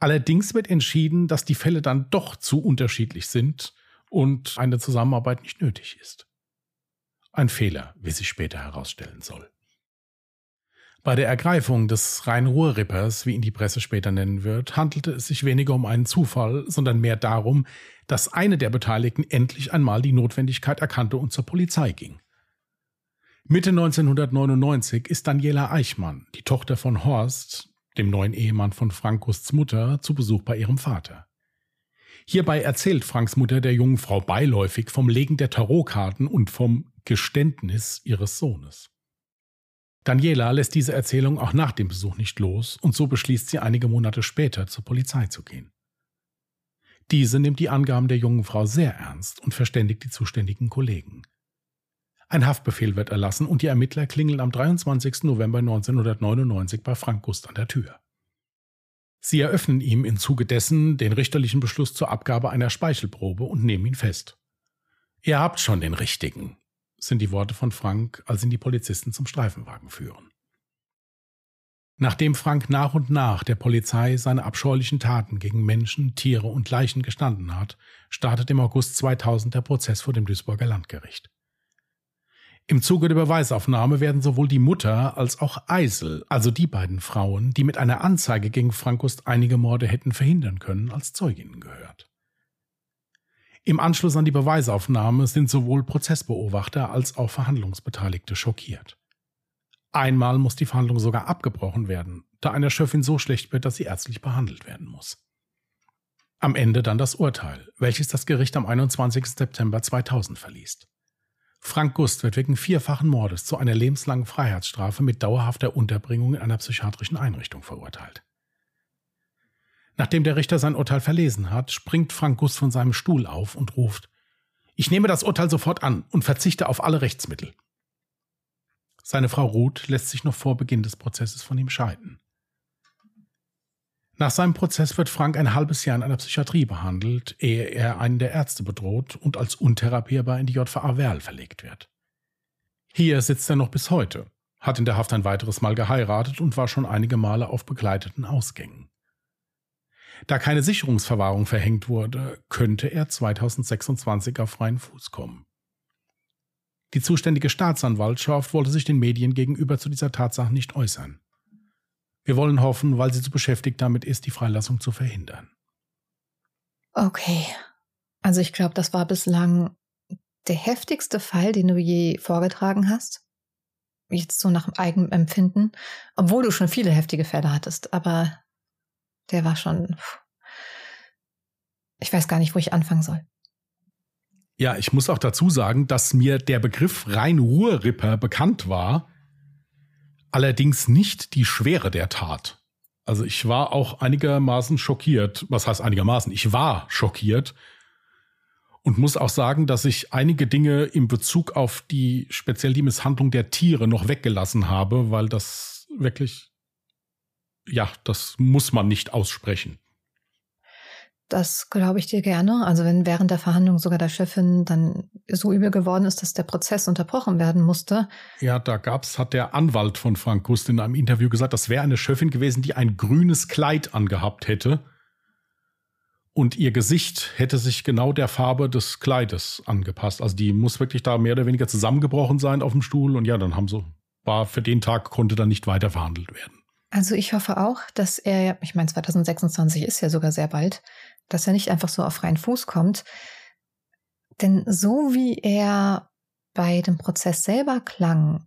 Allerdings wird entschieden, dass die Fälle dann doch zu unterschiedlich sind und eine Zusammenarbeit nicht nötig ist. Ein Fehler, wie sich später herausstellen soll. Bei der Ergreifung des Rhein-Ruhr-Rippers, wie ihn die Presse später nennen wird, handelte es sich weniger um einen Zufall, sondern mehr darum, dass eine der Beteiligten endlich einmal die Notwendigkeit erkannte und zur Polizei ging. Mitte 1999 ist Daniela Eichmann, die Tochter von Horst, dem neuen Ehemann von Frank Gusts Mutter, zu Besuch bei ihrem Vater. Hierbei erzählt Franks Mutter der jungen Frau beiläufig vom Legen der Tarotkarten und vom Geständnis ihres Sohnes. Daniela lässt diese Erzählung auch nach dem Besuch nicht los und so beschließt sie einige Monate später zur Polizei zu gehen. Diese nimmt die Angaben der jungen Frau sehr ernst und verständigt die zuständigen Kollegen. Ein Haftbefehl wird erlassen und die Ermittler klingeln am 23. November 1999 bei Frank Gust an der Tür. Sie eröffnen ihm im Zuge dessen den richterlichen Beschluss zur Abgabe einer Speichelprobe und nehmen ihn fest. Ihr habt schon den richtigen, sind die Worte von Frank, als ihn die Polizisten zum Streifenwagen führen. Nachdem Frank nach und nach der Polizei seine abscheulichen Taten gegen Menschen, Tiere und Leichen gestanden hat, startet im August 2000 der Prozess vor dem Duisburger Landgericht. Im Zuge der Beweisaufnahme werden sowohl die Mutter als auch Eisel, also die beiden Frauen, die mit einer Anzeige gegen Frankust einige Morde hätten verhindern können, als Zeuginnen gehört. Im Anschluss an die Beweisaufnahme sind sowohl Prozessbeobachter als auch Verhandlungsbeteiligte schockiert. Einmal muss die Verhandlung sogar abgebrochen werden, da einer Schöffin so schlecht wird, dass sie ärztlich behandelt werden muss. Am Ende dann das Urteil, welches das Gericht am 21. September 2000 verliest. Frank Gust wird wegen vierfachen Mordes zu einer lebenslangen Freiheitsstrafe mit dauerhafter Unterbringung in einer psychiatrischen Einrichtung verurteilt. Nachdem der Richter sein Urteil verlesen hat, springt Frank Gust von seinem Stuhl auf und ruft Ich nehme das Urteil sofort an und verzichte auf alle Rechtsmittel. Seine Frau Ruth lässt sich noch vor Beginn des Prozesses von ihm scheiden. Nach seinem Prozess wird Frank ein halbes Jahr in einer Psychiatrie behandelt, ehe er einen der Ärzte bedroht und als untherapierbar in die JVA Werl verlegt wird. Hier sitzt er noch bis heute, hat in der Haft ein weiteres Mal geheiratet und war schon einige Male auf begleiteten Ausgängen. Da keine Sicherungsverwahrung verhängt wurde, könnte er 2026 auf freien Fuß kommen. Die zuständige Staatsanwaltschaft wollte sich den Medien gegenüber zu dieser Tatsache nicht äußern. Wir wollen hoffen, weil sie zu beschäftigt damit ist, die Freilassung zu verhindern. Okay. Also ich glaube, das war bislang der heftigste Fall, den du je vorgetragen hast. Jetzt so nach eigenem Empfinden, obwohl du schon viele heftige Fälle hattest, aber der war schon. Ich weiß gar nicht, wo ich anfangen soll. Ja, ich muss auch dazu sagen, dass mir der Begriff Rhein-Ruhr-Ripper bekannt war, allerdings nicht die Schwere der Tat. Also ich war auch einigermaßen schockiert. Was heißt einigermaßen? Ich war schockiert und muss auch sagen, dass ich einige Dinge in Bezug auf die speziell die Misshandlung der Tiere noch weggelassen habe, weil das wirklich ja, das muss man nicht aussprechen. Das glaube ich dir gerne. Also wenn während der Verhandlung sogar der Chefin dann so übel geworden ist, dass der Prozess unterbrochen werden musste. Ja, da gab's, hat der Anwalt von Frank Gust in einem Interview gesagt, das wäre eine Chefin gewesen, die ein grünes Kleid angehabt hätte. Und ihr Gesicht hätte sich genau der Farbe des Kleides angepasst. Also die muss wirklich da mehr oder weniger zusammengebrochen sein auf dem Stuhl. Und ja, dann haben sie, war für den Tag konnte dann nicht weiter verhandelt werden. Also ich hoffe auch, dass er, ich meine 2026 ist ja sogar sehr bald, dass er nicht einfach so auf freien Fuß kommt. Denn so wie er bei dem Prozess selber klang,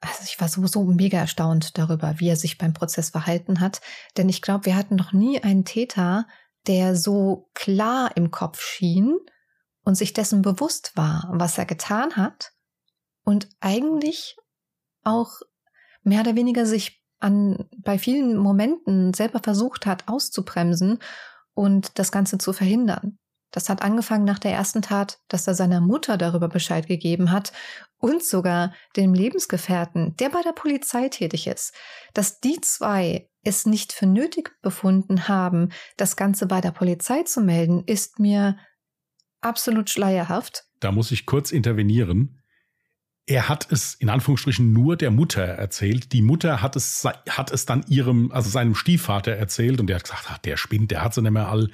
also ich war sowieso mega erstaunt darüber, wie er sich beim Prozess verhalten hat. Denn ich glaube, wir hatten noch nie einen Täter, der so klar im Kopf schien und sich dessen bewusst war, was er getan hat und eigentlich auch mehr oder weniger sich an, bei vielen Momenten selber versucht hat, auszubremsen und das Ganze zu verhindern. Das hat angefangen nach der ersten Tat, dass er seiner Mutter darüber Bescheid gegeben hat und sogar dem Lebensgefährten, der bei der Polizei tätig ist, dass die zwei es nicht für nötig befunden haben, das Ganze bei der Polizei zu melden, ist mir absolut schleierhaft. Da muss ich kurz intervenieren er hat es in Anführungsstrichen nur der Mutter erzählt. Die Mutter hat es, hat es dann ihrem, also seinem Stiefvater erzählt und der hat gesagt, ach, der spinnt, der hat sie nicht mehr all.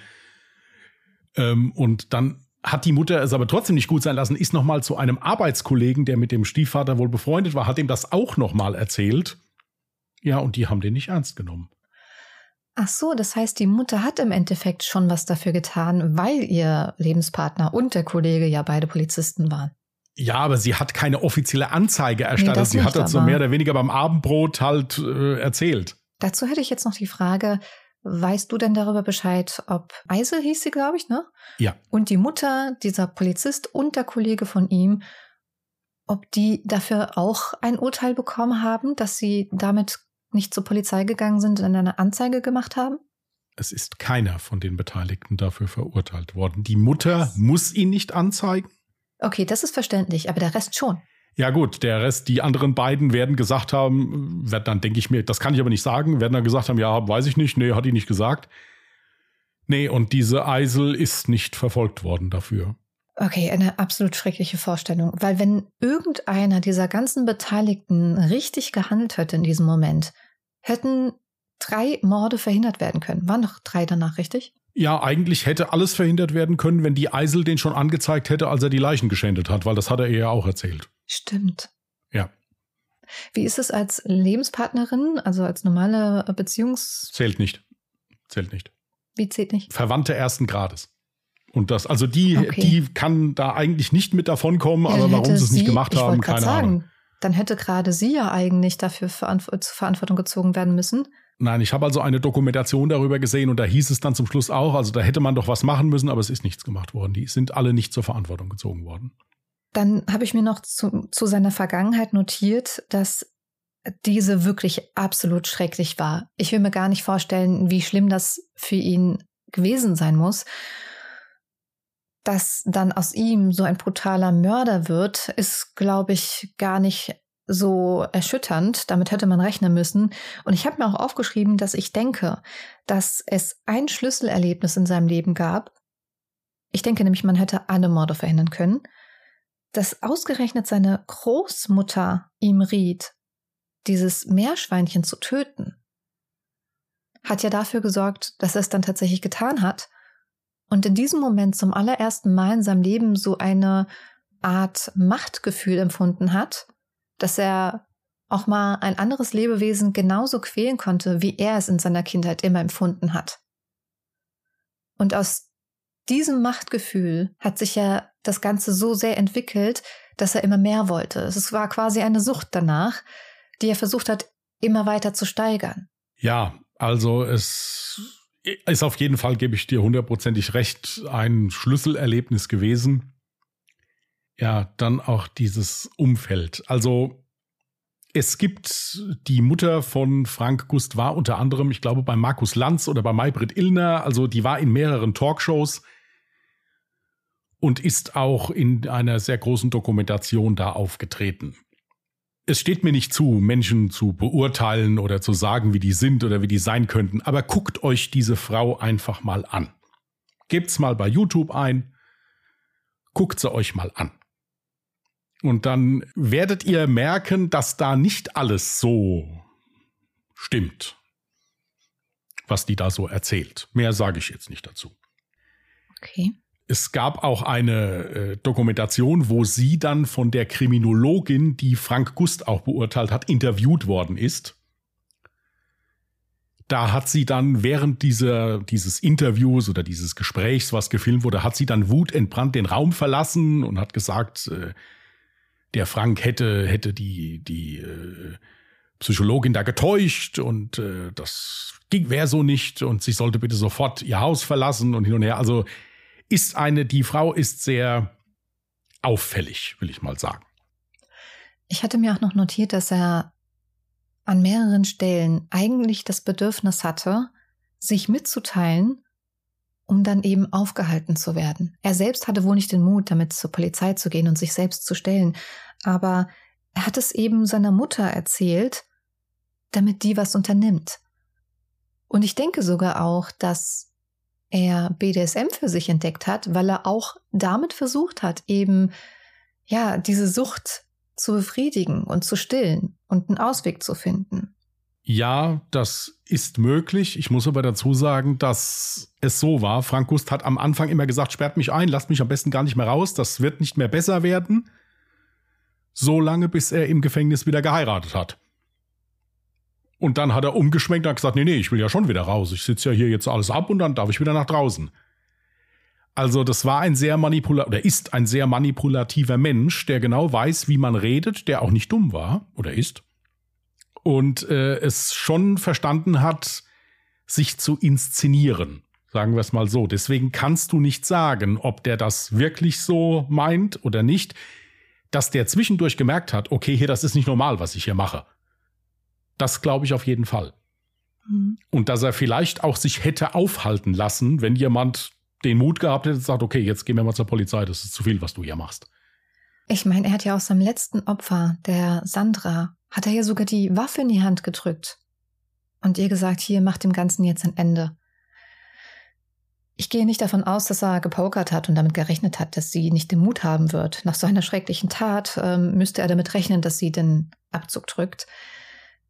Ähm, und dann hat die Mutter es aber trotzdem nicht gut sein lassen, ist nochmal zu einem Arbeitskollegen, der mit dem Stiefvater wohl befreundet war, hat ihm das auch nochmal erzählt. Ja, und die haben den nicht ernst genommen. Ach so, das heißt, die Mutter hat im Endeffekt schon was dafür getan, weil ihr Lebenspartner und der Kollege ja beide Polizisten waren. Ja, aber sie hat keine offizielle Anzeige erstattet. Nee, sie nicht, hat das so mehr oder weniger beim Abendbrot halt äh, erzählt. Dazu hätte ich jetzt noch die Frage, weißt du denn darüber Bescheid, ob Eisel hieß sie, glaube ich, ne? Ja. Und die Mutter, dieser Polizist und der Kollege von ihm, ob die dafür auch ein Urteil bekommen haben, dass sie damit nicht zur Polizei gegangen sind und eine Anzeige gemacht haben? Es ist keiner von den Beteiligten dafür verurteilt worden. Die Mutter muss ihn nicht anzeigen. Okay, das ist verständlich, aber der Rest schon. Ja gut, der Rest, die anderen beiden werden gesagt haben, wird dann denke ich mir, das kann ich aber nicht sagen, werden dann gesagt haben, ja, weiß ich nicht, nee, hat die nicht gesagt. Nee, und diese Eisel ist nicht verfolgt worden dafür. Okay, eine absolut schreckliche Vorstellung, weil wenn irgendeiner dieser ganzen Beteiligten richtig gehandelt hätte in diesem Moment, hätten drei Morde verhindert werden können. Waren noch drei danach, richtig? Ja, eigentlich hätte alles verhindert werden können, wenn die Eisel den schon angezeigt hätte, als er die Leichen geschändet hat, weil das hat er ihr ja auch erzählt. Stimmt. Ja. Wie ist es als Lebenspartnerin, also als normale Beziehungs... Zählt nicht. Zählt nicht. Wie zählt nicht? Verwandte ersten Grades. Und das, also die, okay. die kann da eigentlich nicht mit davonkommen, ja, aber warum sie es nicht gemacht haben, keine sagen, Ahnung. Dann hätte gerade sie ja eigentlich dafür verantw zur Verantwortung gezogen werden müssen. Nein, ich habe also eine Dokumentation darüber gesehen und da hieß es dann zum Schluss auch, also da hätte man doch was machen müssen, aber es ist nichts gemacht worden. Die sind alle nicht zur Verantwortung gezogen worden. Dann habe ich mir noch zu, zu seiner Vergangenheit notiert, dass diese wirklich absolut schrecklich war. Ich will mir gar nicht vorstellen, wie schlimm das für ihn gewesen sein muss dass dann aus ihm so ein brutaler Mörder wird, ist, glaube ich, gar nicht so erschütternd. Damit hätte man rechnen müssen. Und ich habe mir auch aufgeschrieben, dass ich denke, dass es ein Schlüsselerlebnis in seinem Leben gab. Ich denke nämlich, man hätte alle Morde verhindern können. Dass ausgerechnet seine Großmutter ihm riet, dieses Meerschweinchen zu töten, hat ja dafür gesorgt, dass er es dann tatsächlich getan hat und in diesem Moment zum allerersten Mal in seinem Leben so eine Art Machtgefühl empfunden hat, dass er auch mal ein anderes Lebewesen genauso quälen konnte, wie er es in seiner Kindheit immer empfunden hat. Und aus diesem Machtgefühl hat sich ja das Ganze so sehr entwickelt, dass er immer mehr wollte. Es war quasi eine Sucht danach, die er versucht hat, immer weiter zu steigern. Ja, also es ist auf jeden Fall, gebe ich dir hundertprozentig recht, ein Schlüsselerlebnis gewesen. Ja, dann auch dieses Umfeld. Also es gibt die Mutter von Frank Gust war unter anderem, ich glaube, bei Markus Lanz oder bei Maybrit Illner. Also die war in mehreren Talkshows und ist auch in einer sehr großen Dokumentation da aufgetreten es steht mir nicht zu, Menschen zu beurteilen oder zu sagen, wie die sind oder wie die sein könnten, aber guckt euch diese Frau einfach mal an. Gebt's mal bei YouTube ein, guckt sie euch mal an. Und dann werdet ihr merken, dass da nicht alles so stimmt, was die da so erzählt. Mehr sage ich jetzt nicht dazu. Okay. Es gab auch eine äh, Dokumentation, wo sie dann von der Kriminologin, die Frank Gust auch beurteilt hat, interviewt worden ist. Da hat sie dann während dieser, dieses Interviews oder dieses Gesprächs, was gefilmt wurde, hat sie dann wutentbrannt den Raum verlassen und hat gesagt, äh, der Frank hätte, hätte die, die äh, Psychologin da getäuscht und äh, das wäre so nicht und sie sollte bitte sofort ihr Haus verlassen und hin und her. Also ist eine, die Frau ist sehr auffällig, will ich mal sagen. Ich hatte mir auch noch notiert, dass er an mehreren Stellen eigentlich das Bedürfnis hatte, sich mitzuteilen, um dann eben aufgehalten zu werden. Er selbst hatte wohl nicht den Mut, damit zur Polizei zu gehen und sich selbst zu stellen, aber er hat es eben seiner Mutter erzählt, damit die was unternimmt. Und ich denke sogar auch, dass er BDSM für sich entdeckt hat, weil er auch damit versucht hat, eben ja, diese Sucht zu befriedigen und zu stillen und einen Ausweg zu finden. Ja, das ist möglich. Ich muss aber dazu sagen, dass es so war. Frank Gust hat am Anfang immer gesagt, sperrt mich ein, lasst mich am besten gar nicht mehr raus, das wird nicht mehr besser werden. So lange, bis er im Gefängnis wieder geheiratet hat. Und dann hat er umgeschwenkt und gesagt, nee, nee, ich will ja schon wieder raus. Ich sitze ja hier jetzt alles ab und dann darf ich wieder nach draußen. Also das war ein sehr manipulativer, oder ist ein sehr manipulativer Mensch, der genau weiß, wie man redet, der auch nicht dumm war oder ist und äh, es schon verstanden hat, sich zu inszenieren. Sagen wir es mal so. Deswegen kannst du nicht sagen, ob der das wirklich so meint oder nicht. Dass der zwischendurch gemerkt hat, okay, hier, das ist nicht normal, was ich hier mache. Das glaube ich auf jeden Fall. Mhm. Und dass er vielleicht auch sich hätte aufhalten lassen, wenn jemand den Mut gehabt hätte, sagt, okay, jetzt gehen wir mal zur Polizei, das ist zu viel, was du hier machst. Ich meine, er hat ja aus seinem letzten Opfer, der Sandra, hat er ja sogar die Waffe in die Hand gedrückt und ihr gesagt, hier macht dem Ganzen jetzt ein Ende. Ich gehe nicht davon aus, dass er gepokert hat und damit gerechnet hat, dass sie nicht den Mut haben wird. Nach so einer schrecklichen Tat ähm, müsste er damit rechnen, dass sie den Abzug drückt.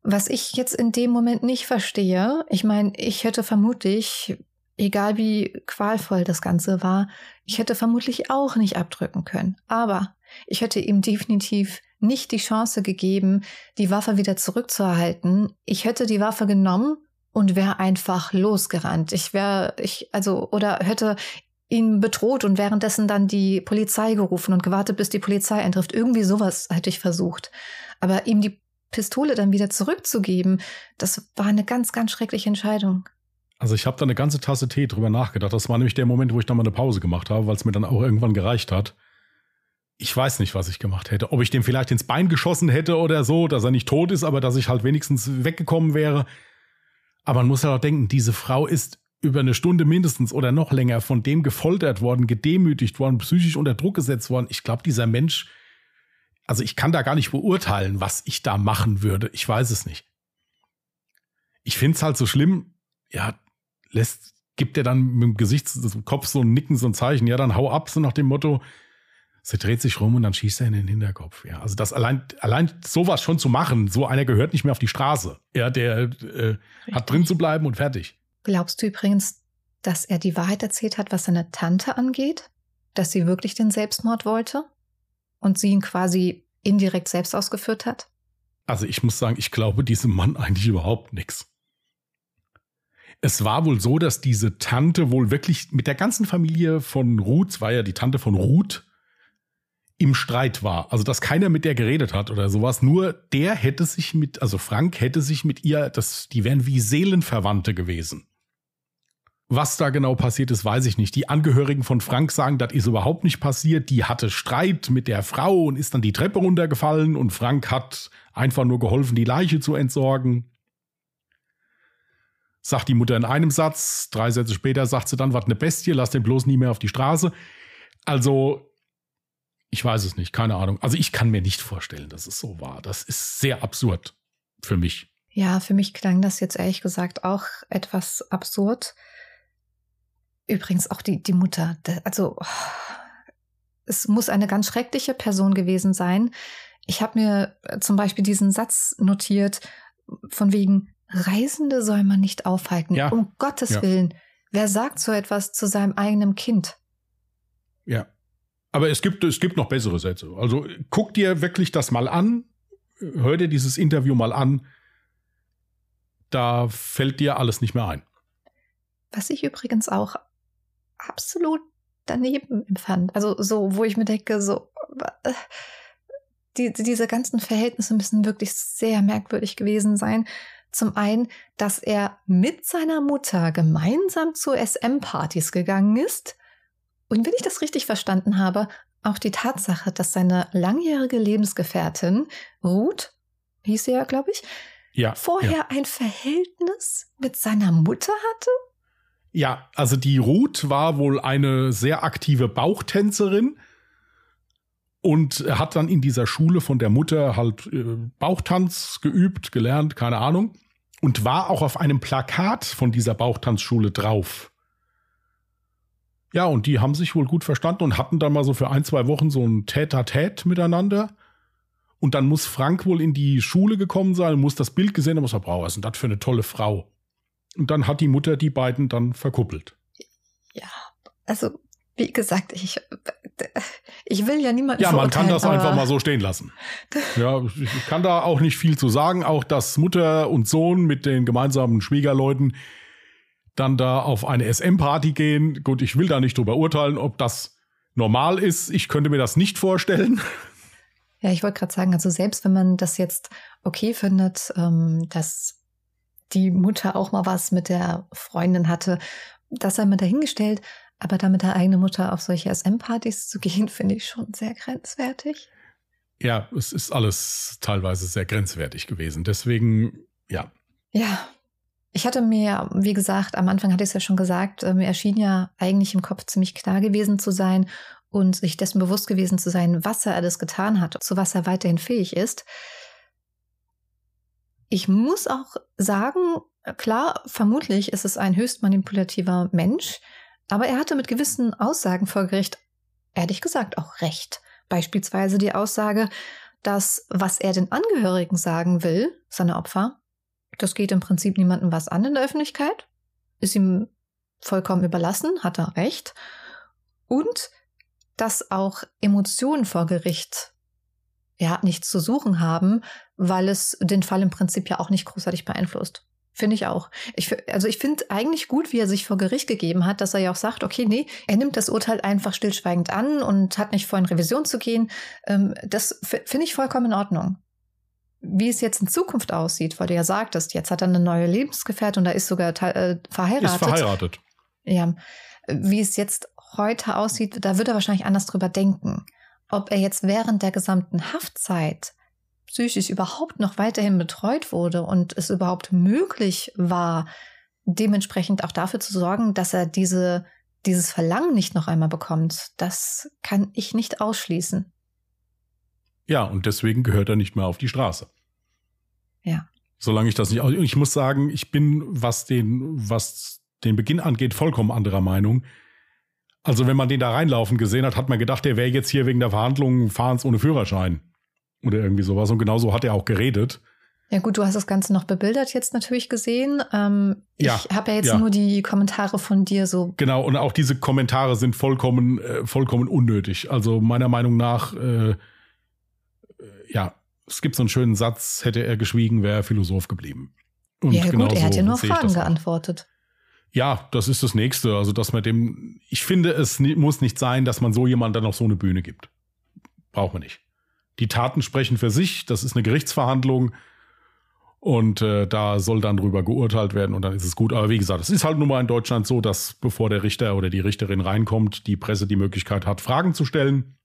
Was ich jetzt in dem Moment nicht verstehe, ich meine, ich hätte vermutlich, egal wie qualvoll das Ganze war, ich hätte vermutlich auch nicht abdrücken können. Aber ich hätte ihm definitiv nicht die Chance gegeben, die Waffe wieder zurückzuerhalten. Ich hätte die Waffe genommen und wäre einfach losgerannt. Ich wäre, ich, also, oder hätte ihn bedroht und währenddessen dann die Polizei gerufen und gewartet, bis die Polizei eintrifft. Irgendwie sowas hätte ich versucht. Aber ihm die Pistole dann wieder zurückzugeben, das war eine ganz, ganz schreckliche Entscheidung. Also ich habe da eine ganze Tasse Tee drüber nachgedacht. Das war nämlich der Moment, wo ich dann mal eine Pause gemacht habe, weil es mir dann auch irgendwann gereicht hat ich weiß nicht, was ich gemacht hätte. Ob ich dem vielleicht ins Bein geschossen hätte oder so, dass er nicht tot ist, aber dass ich halt wenigstens weggekommen wäre. Aber man muss ja auch denken, diese Frau ist über eine Stunde mindestens oder noch länger von dem gefoltert worden, gedemütigt worden, psychisch unter Druck gesetzt worden. Ich glaube, dieser Mensch, also ich kann da gar nicht beurteilen, was ich da machen würde. Ich weiß es nicht. Ich finde es halt so schlimm, ja, lässt, gibt er dann mit dem Gesicht, Kopf so ein Nicken, so ein Zeichen, ja, dann hau ab, so nach dem Motto, Sie dreht sich rum und dann schießt er in den Hinterkopf. Ja, also das allein, allein sowas schon zu machen, so einer gehört nicht mehr auf die Straße. Ja, der äh, hat drin zu bleiben und fertig. Glaubst du übrigens, dass er die Wahrheit erzählt hat, was seine Tante angeht? Dass sie wirklich den Selbstmord wollte? Und sie ihn quasi indirekt selbst ausgeführt hat? Also ich muss sagen, ich glaube diesem Mann eigentlich überhaupt nichts. Es war wohl so, dass diese Tante wohl wirklich mit der ganzen Familie von Ruth, es war ja die Tante von Ruth, im Streit war. Also, dass keiner mit der geredet hat oder sowas. Nur der hätte sich mit, also Frank hätte sich mit ihr, das, die wären wie Seelenverwandte gewesen. Was da genau passiert ist, weiß ich nicht. Die Angehörigen von Frank sagen, das ist überhaupt nicht passiert. Die hatte Streit mit der Frau und ist dann die Treppe runtergefallen und Frank hat einfach nur geholfen, die Leiche zu entsorgen. Sagt die Mutter in einem Satz, drei Sätze später sagt sie dann, was eine Bestie, lass den bloß nie mehr auf die Straße. Also, ich weiß es nicht, keine Ahnung. Also ich kann mir nicht vorstellen, dass es so war. Das ist sehr absurd für mich. Ja, für mich klang das jetzt ehrlich gesagt auch etwas absurd. Übrigens auch die, die Mutter. Also es muss eine ganz schreckliche Person gewesen sein. Ich habe mir äh, zum Beispiel diesen Satz notiert, von wegen, Reisende soll man nicht aufhalten. Ja. Um Gottes ja. Willen. Wer sagt so etwas zu seinem eigenen Kind? Ja. Aber es gibt, es gibt noch bessere Sätze. Also guck dir wirklich das mal an, hör dir dieses Interview mal an. Da fällt dir alles nicht mehr ein. Was ich übrigens auch absolut daneben empfand. Also so, wo ich mir denke, so, die, diese ganzen Verhältnisse müssen wirklich sehr merkwürdig gewesen sein. Zum einen, dass er mit seiner Mutter gemeinsam zu SM-Partys gegangen ist und wenn ich das richtig verstanden habe, auch die Tatsache, dass seine langjährige Lebensgefährtin Ruth, hieß sie ja, glaube ich, ja, vorher ja. ein Verhältnis mit seiner Mutter hatte? Ja, also die Ruth war wohl eine sehr aktive Bauchtänzerin und hat dann in dieser Schule von der Mutter halt äh, Bauchtanz geübt, gelernt, keine Ahnung, und war auch auf einem Plakat von dieser Bauchtanzschule drauf. Ja, und die haben sich wohl gut verstanden und hatten dann mal so für ein, zwei Wochen so ein Tät-a-Tät miteinander. Und dann muss Frank wohl in die Schule gekommen sein, muss das Bild gesehen haben, was er braucht. Was ist denn das für eine tolle Frau? Und dann hat die Mutter die beiden dann verkuppelt. Ja, also wie gesagt, ich, ich will ja niemanden Ja, man kann das einfach mal so stehen lassen. Ja, ich kann da auch nicht viel zu sagen. Auch dass Mutter und Sohn mit den gemeinsamen Schwiegerleuten dann da auf eine SM-Party gehen. Gut, ich will da nicht drüber urteilen, ob das normal ist. Ich könnte mir das nicht vorstellen. Ja, ich wollte gerade sagen, also selbst wenn man das jetzt okay findet, ähm, dass die Mutter auch mal was mit der Freundin hatte, das sei mal dahingestellt, aber da mit der eigenen Mutter auf solche SM-Partys zu gehen, finde ich schon sehr grenzwertig. Ja, es ist alles teilweise sehr grenzwertig gewesen. Deswegen, ja. Ja. Ich hatte mir, wie gesagt, am Anfang hatte ich es ja schon gesagt, äh, mir erschien ja eigentlich im Kopf ziemlich klar gewesen zu sein und sich dessen bewusst gewesen zu sein, was er alles getan hat, zu was er weiterhin fähig ist. Ich muss auch sagen, klar, vermutlich ist es ein höchst manipulativer Mensch, aber er hatte mit gewissen Aussagen vor Gericht, ehrlich gesagt, auch recht. Beispielsweise die Aussage, dass was er den Angehörigen sagen will, seine Opfer, das geht im Prinzip niemandem was an in der Öffentlichkeit, ist ihm vollkommen überlassen, hat er recht. Und dass auch Emotionen vor Gericht ja nichts zu suchen haben, weil es den Fall im Prinzip ja auch nicht großartig beeinflusst. Finde ich auch. Ich, also ich finde eigentlich gut, wie er sich vor Gericht gegeben hat, dass er ja auch sagt, okay, nee, er nimmt das Urteil einfach stillschweigend an und hat nicht vor, in Revision zu gehen. Ähm, das finde ich vollkommen in Ordnung. Wie es jetzt in Zukunft aussieht, weil du ja sagtest, jetzt hat er eine neue Lebensgefährtin und er ist sogar äh, verheiratet. Ist verheiratet. Ja. Wie es jetzt heute aussieht, da wird er wahrscheinlich anders drüber denken. Ob er jetzt während der gesamten Haftzeit psychisch überhaupt noch weiterhin betreut wurde und es überhaupt möglich war, dementsprechend auch dafür zu sorgen, dass er diese, dieses Verlangen nicht noch einmal bekommt, das kann ich nicht ausschließen. Ja, und deswegen gehört er nicht mehr auf die Straße. Ja. Solange ich das nicht, ich muss sagen, ich bin, was den, was den Beginn angeht, vollkommen anderer Meinung. Also wenn man den da reinlaufen gesehen hat, hat man gedacht, der wäre jetzt hier wegen der Verhandlungen Fahrens ohne Führerschein. Oder irgendwie sowas. Und genauso hat er auch geredet. Ja gut, du hast das Ganze noch bebildert jetzt natürlich gesehen. Ähm, ja, ich habe ja jetzt ja. nur die Kommentare von dir so. Genau, und auch diese Kommentare sind vollkommen, äh, vollkommen unnötig. Also meiner Meinung nach, äh, es gibt so einen schönen Satz, hätte er geschwiegen, wäre er Philosoph geblieben. Und ja gut, er hat ja nur Fragen geantwortet. Ja, das ist das Nächste. Also, dass man dem, ich finde, es muss nicht sein, dass man so jemand dann noch so eine Bühne gibt. Braucht man nicht. Die Taten sprechen für sich, das ist eine Gerichtsverhandlung und äh, da soll dann drüber geurteilt werden und dann ist es gut. Aber wie gesagt, es ist halt nun mal in Deutschland so, dass bevor der Richter oder die Richterin reinkommt, die Presse die Möglichkeit hat, Fragen zu stellen.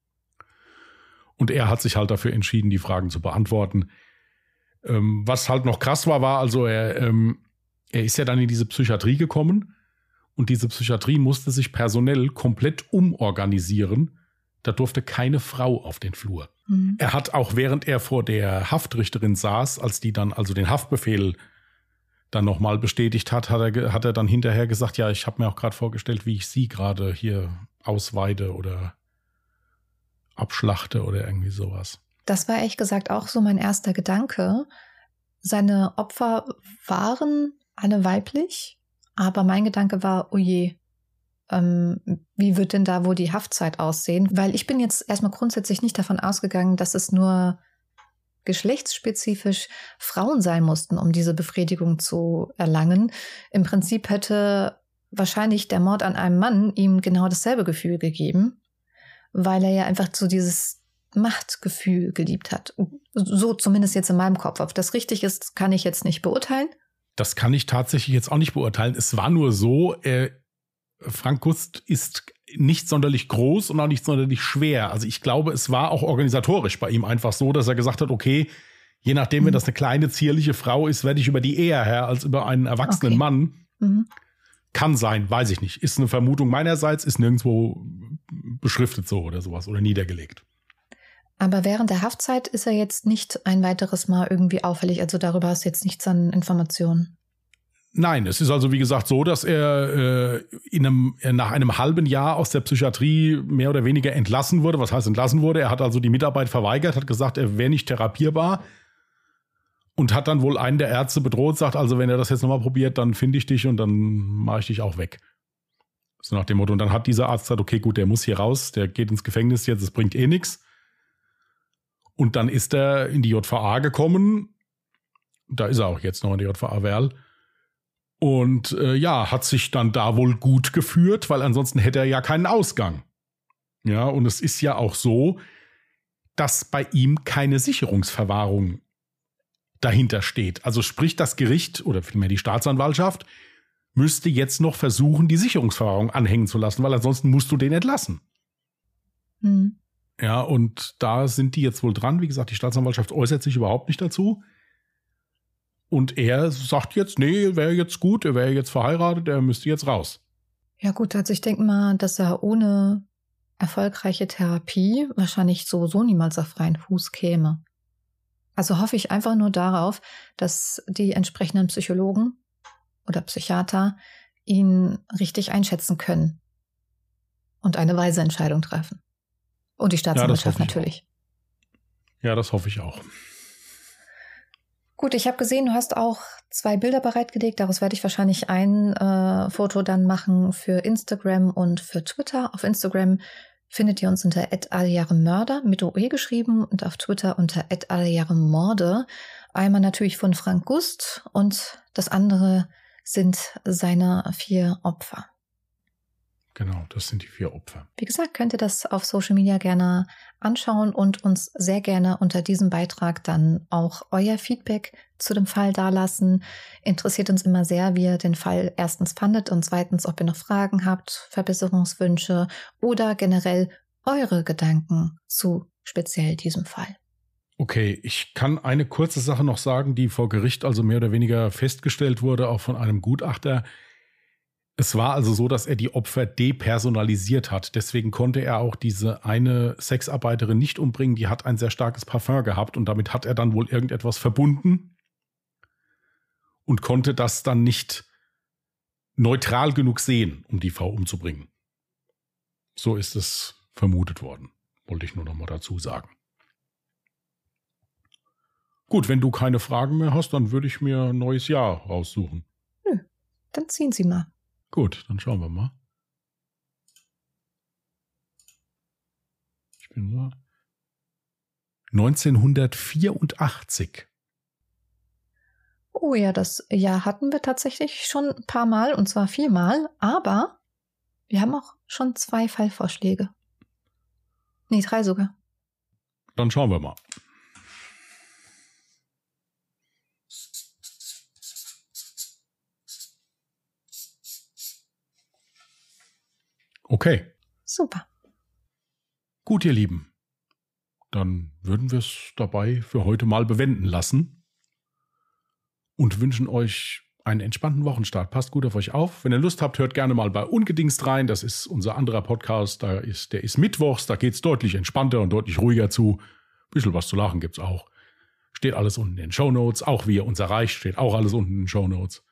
Und er hat sich halt dafür entschieden, die Fragen zu beantworten. Ähm, was halt noch krass war, war also, er, ähm, er ist ja dann in diese Psychiatrie gekommen und diese Psychiatrie musste sich personell komplett umorganisieren. Da durfte keine Frau auf den Flur. Mhm. Er hat auch während er vor der Haftrichterin saß, als die dann also den Haftbefehl dann nochmal bestätigt hat, hat er, hat er dann hinterher gesagt, ja, ich habe mir auch gerade vorgestellt, wie ich sie gerade hier ausweide oder abschlachte oder irgendwie sowas. Das war ehrlich gesagt auch so mein erster Gedanke. Seine Opfer waren alle weiblich, aber mein Gedanke war, oh je, ähm, wie wird denn da wohl die Haftzeit aussehen? Weil ich bin jetzt erstmal grundsätzlich nicht davon ausgegangen, dass es nur geschlechtsspezifisch Frauen sein mussten, um diese Befriedigung zu erlangen. Im Prinzip hätte wahrscheinlich der Mord an einem Mann ihm genau dasselbe Gefühl gegeben, weil er ja einfach so dieses Machtgefühl geliebt hat. So zumindest jetzt in meinem Kopf. Ob das richtig ist, kann ich jetzt nicht beurteilen. Das kann ich tatsächlich jetzt auch nicht beurteilen. Es war nur so, er Frank Gust ist nicht sonderlich groß und auch nicht sonderlich schwer. Also ich glaube, es war auch organisatorisch bei ihm einfach so, dass er gesagt hat, okay, je nachdem, mhm. wenn das eine kleine, zierliche Frau ist, werde ich über die eher her als über einen erwachsenen okay. Mann. Mhm. Kann sein, weiß ich nicht. Ist eine Vermutung meinerseits, ist nirgendwo beschriftet so oder sowas oder niedergelegt. Aber während der Haftzeit ist er jetzt nicht ein weiteres Mal irgendwie auffällig. Also darüber hast du jetzt nichts an Informationen. Nein, es ist also wie gesagt so, dass er äh, in einem, nach einem halben Jahr aus der Psychiatrie mehr oder weniger entlassen wurde. Was heißt entlassen wurde? Er hat also die Mitarbeit verweigert, hat gesagt, er wäre nicht therapierbar und hat dann wohl einen der Ärzte bedroht, sagt also, wenn er das jetzt nochmal probiert, dann finde ich dich und dann mache ich dich auch weg. So nach dem Motto. Und dann hat dieser Arzt gesagt, okay, gut, der muss hier raus, der geht ins Gefängnis jetzt, es bringt eh nichts. Und dann ist er in die JVA gekommen. Da ist er auch jetzt noch in der JVA Werl. Und äh, ja, hat sich dann da wohl gut geführt, weil ansonsten hätte er ja keinen Ausgang. Ja, und es ist ja auch so, dass bei ihm keine Sicherungsverwahrung dahinter steht. Also sprich, das Gericht oder vielmehr die Staatsanwaltschaft müsste jetzt noch versuchen, die Sicherungsverwahrung anhängen zu lassen, weil ansonsten musst du den entlassen. Mhm. Ja, und da sind die jetzt wohl dran. Wie gesagt, die Staatsanwaltschaft äußert sich überhaupt nicht dazu. Und er sagt jetzt, nee, wäre jetzt gut, er wäre jetzt verheiratet, er müsste jetzt raus. Ja gut, also ich denke mal, dass er ohne erfolgreiche Therapie wahrscheinlich sowieso niemals auf freien Fuß käme. Also hoffe ich einfach nur darauf, dass die entsprechenden Psychologen oder Psychiater ihn richtig einschätzen können und eine weise Entscheidung treffen. Und die Staatsanwaltschaft ja, natürlich. Auch. Ja, das hoffe ich auch. Gut, ich habe gesehen, du hast auch zwei Bilder bereitgelegt. Daraus werde ich wahrscheinlich ein äh, Foto dann machen für Instagram und für Twitter. Auf Instagram findet ihr uns unter Mörder mit OE geschrieben und auf Twitter unter Morde. Einmal natürlich von Frank Gust und das andere sind seine vier Opfer. Genau, das sind die vier Opfer. Wie gesagt, könnt ihr das auf Social Media gerne anschauen und uns sehr gerne unter diesem Beitrag dann auch euer Feedback zu dem Fall dalassen. Interessiert uns immer sehr, wie ihr den Fall erstens fandet und zweitens, ob ihr noch Fragen habt, Verbesserungswünsche oder generell eure Gedanken zu speziell diesem Fall. Okay, ich kann eine kurze Sache noch sagen, die vor Gericht also mehr oder weniger festgestellt wurde, auch von einem Gutachter. Es war also so, dass er die Opfer depersonalisiert hat. Deswegen konnte er auch diese eine Sexarbeiterin nicht umbringen. Die hat ein sehr starkes Parfum gehabt und damit hat er dann wohl irgendetwas verbunden und konnte das dann nicht neutral genug sehen, um die Frau umzubringen. So ist es vermutet worden. Wollte ich nur noch mal dazu sagen. Gut, wenn du keine Fragen mehr hast, dann würde ich mir ein neues Jahr raussuchen. Hm, dann ziehen Sie mal. Gut, dann schauen wir mal. Ich bin so. 1984. Oh ja, das Jahr hatten wir tatsächlich schon ein paar Mal, und zwar viermal, aber wir haben auch schon zwei Fallvorschläge. Nee, drei sogar. Dann schauen wir mal. Okay. Super. Gut, ihr Lieben. Dann würden wir es dabei für heute mal bewenden lassen und wünschen euch einen entspannten Wochenstart. Passt gut auf euch auf. Wenn ihr Lust habt, hört gerne mal bei Ungedingst rein. Das ist unser anderer Podcast. Da ist, der ist mittwochs. Da geht es deutlich entspannter und deutlich ruhiger zu. Ein bisschen was zu lachen gibt es auch. Steht alles unten in den Show Notes. Auch wie ihr uns erreicht, steht auch alles unten in den Show Notes.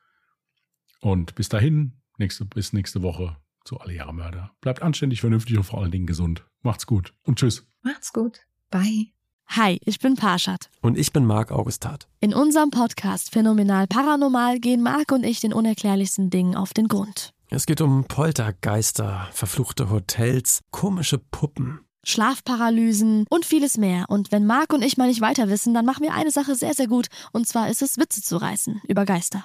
Und bis dahin, nächste, bis nächste Woche zu Alle Jahre Mörder. Bleibt anständig, vernünftig und vor allen Dingen gesund. Macht's gut und tschüss. Macht's gut. Bye. Hi, ich bin Parshad. Und ich bin Marc Augustat. In unserem Podcast Phänomenal Paranormal gehen Marc und ich den unerklärlichsten Dingen auf den Grund. Es geht um Poltergeister, verfluchte Hotels, komische Puppen. Schlafparalysen und vieles mehr. Und wenn Marc und ich mal nicht weiter wissen, dann machen wir eine Sache sehr, sehr gut. Und zwar ist es, Witze zu reißen über Geister.